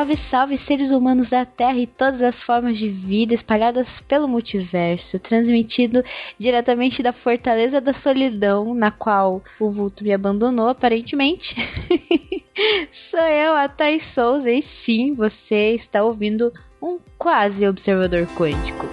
Salve, salve, seres humanos da Terra e todas as formas de vida espalhadas pelo multiverso, transmitido diretamente da Fortaleza da Solidão, na qual o vulto me abandonou, aparentemente. Sou eu, a Thais Souza, e sim, você está ouvindo um quase observador quântico.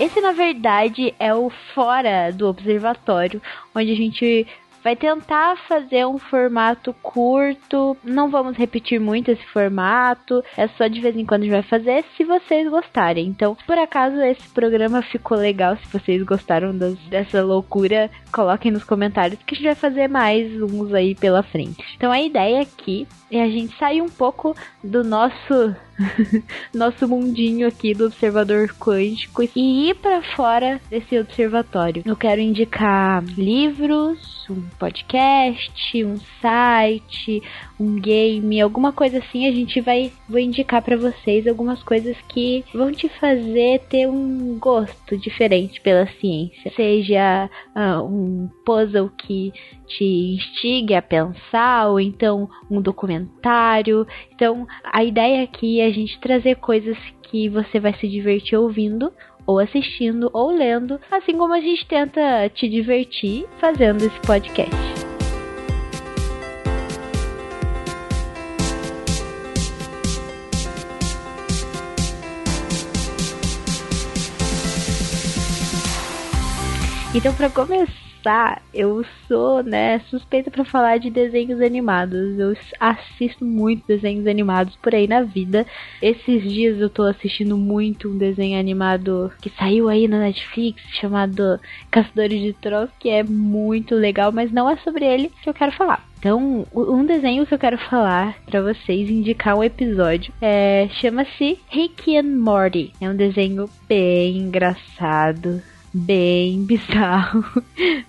Esse, na verdade, é o fora do observatório, onde a gente vai tentar fazer um formato curto. Não vamos repetir muito esse formato. É só de vez em quando a gente vai fazer se vocês gostarem. Então, por acaso esse programa ficou legal, se vocês gostaram das, dessa loucura, coloquem nos comentários que a gente vai fazer mais uns aí pela frente. Então a ideia aqui é a gente sair um pouco do nosso nosso mundinho aqui do observador quântico e ir para fora desse observatório. Eu quero indicar livros, um podcast, um site, um game, alguma coisa assim. A gente vai vou indicar para vocês algumas coisas que vão te fazer ter um gosto diferente pela ciência, seja uh, um puzzle que te instigue a pensar ou então um documentário. Então a ideia aqui é a gente trazer coisas que você vai se divertir ouvindo ou assistindo ou lendo, assim como a gente tenta te divertir fazendo esse podcast. Então, para começar começar, eu sou, né, suspeita para falar de desenhos animados. Eu assisto muito desenhos animados por aí na vida. Esses dias eu tô assistindo muito um desenho animado que saiu aí na Netflix chamado Caçadores de Trolls, que é muito legal, mas não é sobre ele que eu quero falar. Então, um desenho que eu quero falar para vocês, indicar um episódio, é, chama-se Rick and Morty. É um desenho bem engraçado, bem bizarro,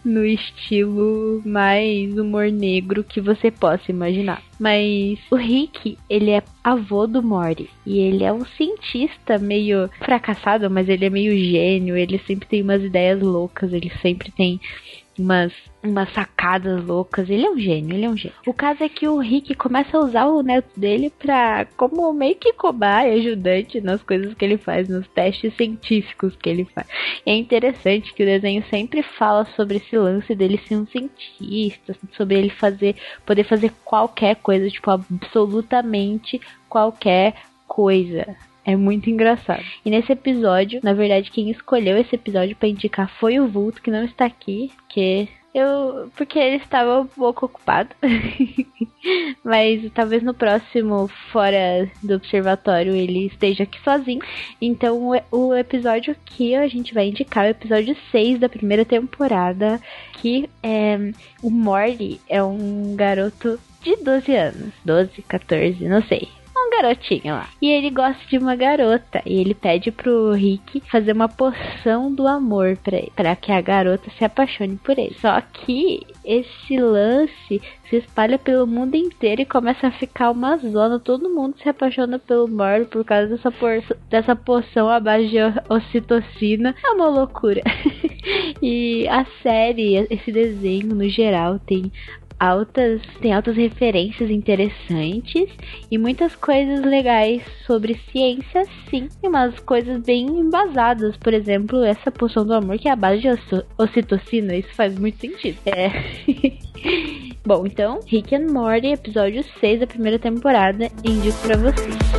no estilo mais humor negro que você possa imaginar. Mas o Rick, ele é avô do Morty. E ele é um cientista meio fracassado, mas ele é meio gênio. Ele sempre tem umas ideias loucas, ele sempre tem umas, umas sacadas loucas. Ele é um gênio, ele é um gênio. O caso é que o Rick começa a usar o neto dele pra, como meio que cobaia, ajudante nas coisas que ele faz, nos testes científicos que ele faz. É interessante que o desenho sempre fala sobre esse lance dele ser um cientista, sobre ele fazer, poder fazer qualquer coisa, tipo, absolutamente qualquer coisa. É muito engraçado. E nesse episódio, na verdade, quem escolheu esse episódio para indicar foi o Vulto, que não está aqui, que eu. Porque ele estava um pouco ocupado. Mas talvez no próximo, fora do observatório, ele esteja aqui sozinho. Então o, episódio que a gente vai indicar é o episódio 6 da primeira temporada. Que é. O Morty é um garoto de 12 anos. 12, 14, não sei garotinho lá. E ele gosta de uma garota. E ele pede pro Rick fazer uma poção do amor pra pra que a garota se apaixone por ele. Só que esse lance se espalha pelo mundo inteiro e começa a ficar uma zona. Todo mundo se apaixona pelo Moro por causa dessa, por, dessa poção à base de ocitocina. É uma loucura. e a série, esse desenho no geral, tem altas, tem altas referências interessantes e muitas coisas legais sobre ciência, sim, e umas coisas bem embasadas, por exemplo, essa poção do amor que é a base de ocitocina, isso faz muito sentido. É. Bom, então, Rick and Morty, episódio 6 da primeira temporada, indico para vocês.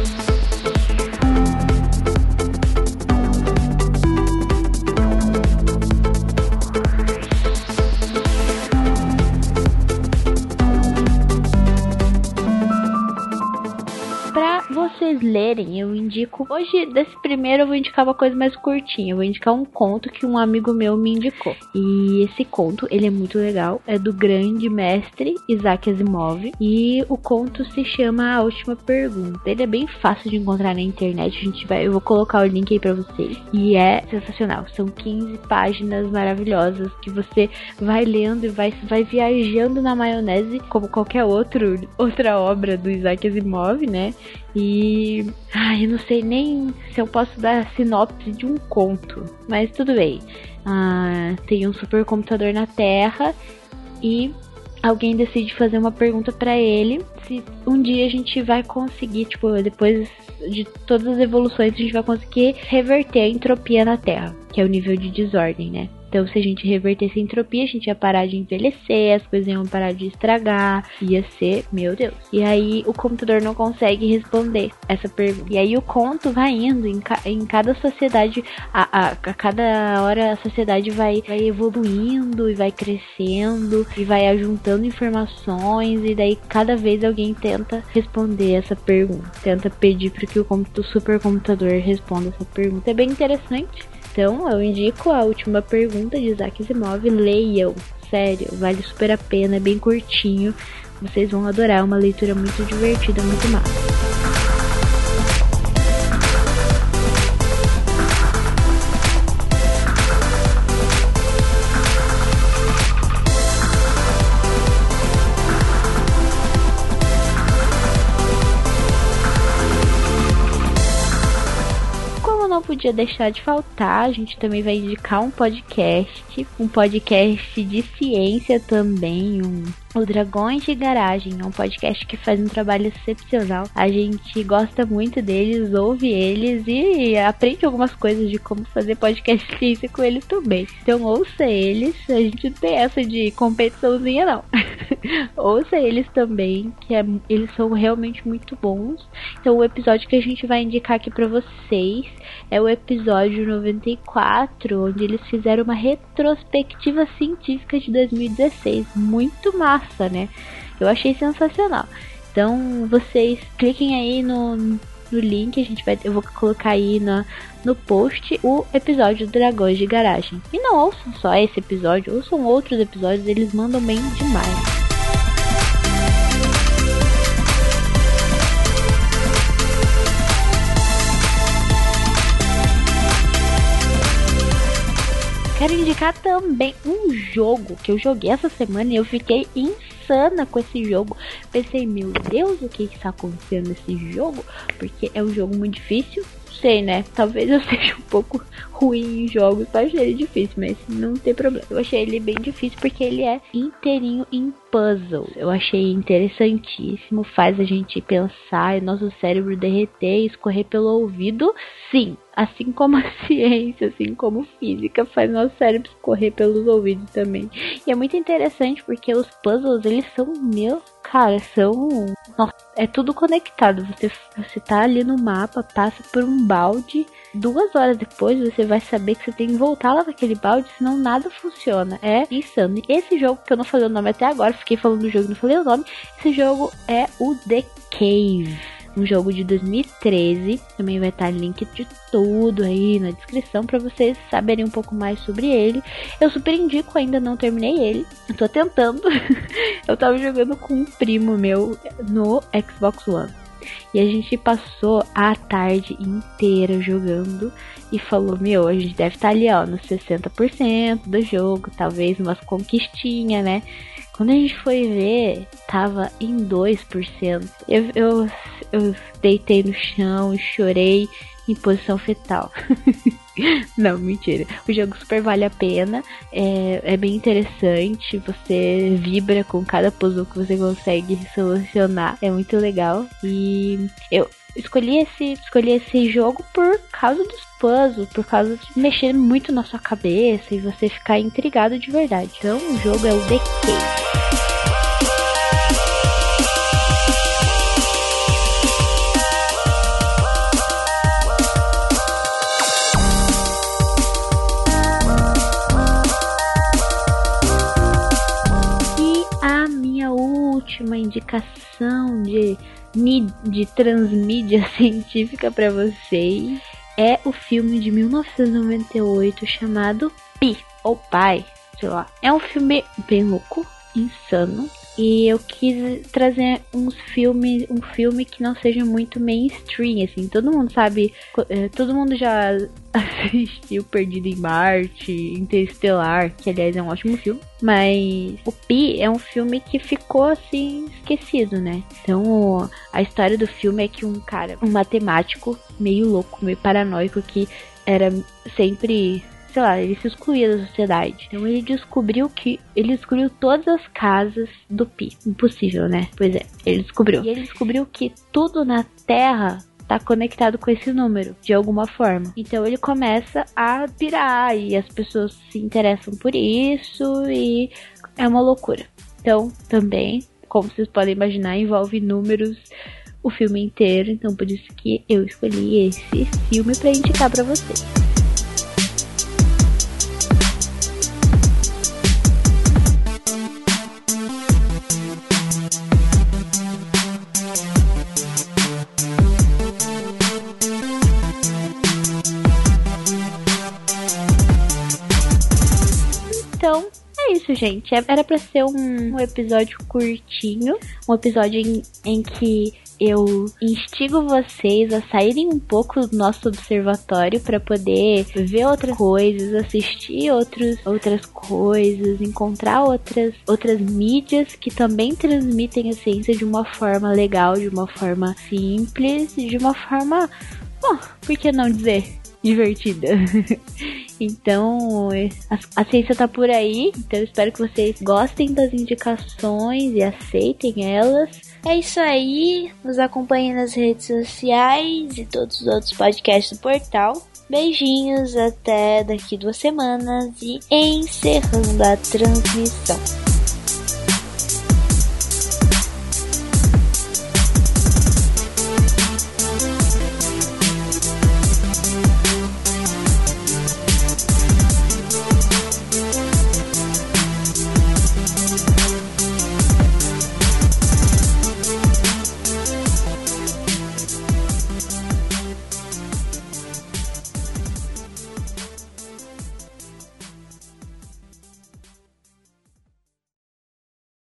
Vocês lerem, eu indico. Hoje, desse primeiro, eu vou indicar uma coisa mais curtinha. Eu vou indicar um conto que um amigo meu me indicou. E esse conto, ele é muito legal. É do grande mestre Isaac Asimov. E o conto se chama A Última Pergunta. Ele é bem fácil de encontrar na internet. A gente vai, eu vou colocar o link aí pra vocês. E é sensacional. São 15 páginas maravilhosas que você vai lendo e vai, vai viajando na maionese, como qualquer outro, outra obra do Isaac Asimov, né? E. Ai, eu não sei nem se eu posso dar sinopse de um conto, mas tudo bem. Ah, tem um supercomputador na Terra e alguém decide fazer uma pergunta para ele se um dia a gente vai conseguir, tipo, depois de todas as evoluções, a gente vai conseguir reverter a entropia na Terra, que é o nível de desordem, né? Então, se a gente revertesse a entropia, a gente ia parar de envelhecer, as coisas iam parar de estragar, ia ser, meu Deus. E aí o computador não consegue responder essa pergunta. E aí o conto vai indo em, ca em cada sociedade, a, a, a, cada hora a sociedade vai, vai evoluindo e vai crescendo e vai ajuntando informações e daí cada vez alguém tenta responder essa pergunta, tenta pedir para que o supercomputador responda essa pergunta. É bem interessante. Então, eu indico a última pergunta de Isaac Asimov. Leiam, sério, vale super a pena, é bem curtinho. Vocês vão adorar, é uma leitura muito divertida, muito massa. Podia deixar de faltar, a gente também vai indicar um podcast, um podcast de ciência também, um o Dragões de Garagem é um podcast que faz um trabalho excepcional. A gente gosta muito deles, ouve eles e aprende algumas coisas de como fazer podcast ciência com eles também. Então ouça eles, a gente não tem essa de competiçãozinha não. ouça eles também, que é, eles são realmente muito bons. Então o episódio que a gente vai indicar aqui para vocês é o episódio 94, onde eles fizeram uma retrospectiva científica de 2016. Muito massa massa, né? Eu achei sensacional. Então vocês cliquem aí no, no link, a gente vai, eu vou colocar aí na, no post o episódio do Dragões de Garagem. E não ouçam só esse episódio, ouçam outros episódios, eles mandam bem demais. Quero indicar também um jogo que eu joguei essa semana e eu fiquei insana com esse jogo. Pensei, meu Deus, o que está acontecendo nesse jogo? Porque é um jogo muito difícil. Sei, né? Talvez eu seja um pouco ruim em jogos, achei ele difícil, mas não tem problema. Eu achei ele bem difícil porque ele é inteirinho em puzzle. Eu achei interessantíssimo, faz a gente pensar e nosso cérebro derreter e escorrer pelo ouvido. Sim, assim como a ciência, assim como física, faz nosso cérebro escorrer pelos ouvidos também. E é muito interessante porque os puzzles, eles são, meu, cara, são. Nossa, é tudo conectado. Você, você tá ali no mapa, passa por um balde duas horas depois você vai saber que você tem que voltar lá naquele balde, senão nada funciona. É insano. Esse jogo, que eu não falei o nome até agora, fiquei falando do jogo não falei o nome, esse jogo é o The Cave. Um jogo de 2013, também vai estar link de tudo aí na descrição para vocês saberem um pouco mais sobre ele. Eu super indico, ainda não terminei ele. Eu tô tentando. eu tava jogando com um primo meu no Xbox One. E a gente passou a tarde inteira jogando e falou: Meu, a gente deve estar tá ali, ó, nos 60% do jogo, talvez umas conquistinhas, né? Quando a gente foi ver, tava em 2%. Eu, eu, eu deitei no chão, chorei em posição fetal. Não, mentira. O jogo super vale a pena. É, é bem interessante. Você vibra com cada puzzle que você consegue solucionar. É muito legal. E eu escolhi esse, escolhi esse jogo por causa dos puzzles, por causa de mexer muito na sua cabeça e você ficar intrigado de verdade. Então o jogo é o The Cave. De, de transmídia científica para vocês é o filme de 1998 chamado Pi, ou Pai, sei lá. É um filme bem louco, insano. E eu quis trazer uns filmes, um filme que não seja muito mainstream, assim. Todo mundo sabe, eh, todo mundo já assistiu Perdido em Marte, Interestelar, que aliás é um ótimo filme. Mas o Pi é um filme que ficou assim esquecido, né? Então a história do filme é que um cara, um matemático meio louco, meio paranoico que era sempre sei lá, ele se excluía da sociedade. Então ele descobriu que ele descobriu todas as casas do Pi. Impossível, né? Pois é, ele descobriu. E ele descobriu que tudo na Terra tá conectado com esse número, de alguma forma. Então ele começa a pirar e as pessoas se interessam por isso e é uma loucura. Então, também, como vocês podem imaginar, envolve números o filme inteiro, então por isso que eu escolhi esse filme para indicar para vocês. Gente. É, era para ser um, episódio curtinho, um episódio em, em que eu instigo vocês a saírem um pouco do nosso observatório para poder ver outras coisas, assistir outros, outras coisas, encontrar outras, outras mídias que também transmitem a ciência de uma forma legal, de uma forma simples, de uma forma, bom, por que não dizer divertida. então, a, a, ciência tá por aí. Então, espero que vocês gostem das indicações e aceitem elas. É isso aí. Nos acompanhem nas redes sociais e todos os outros podcasts do portal. Beijinhos, até daqui duas semanas e encerrando a transmissão.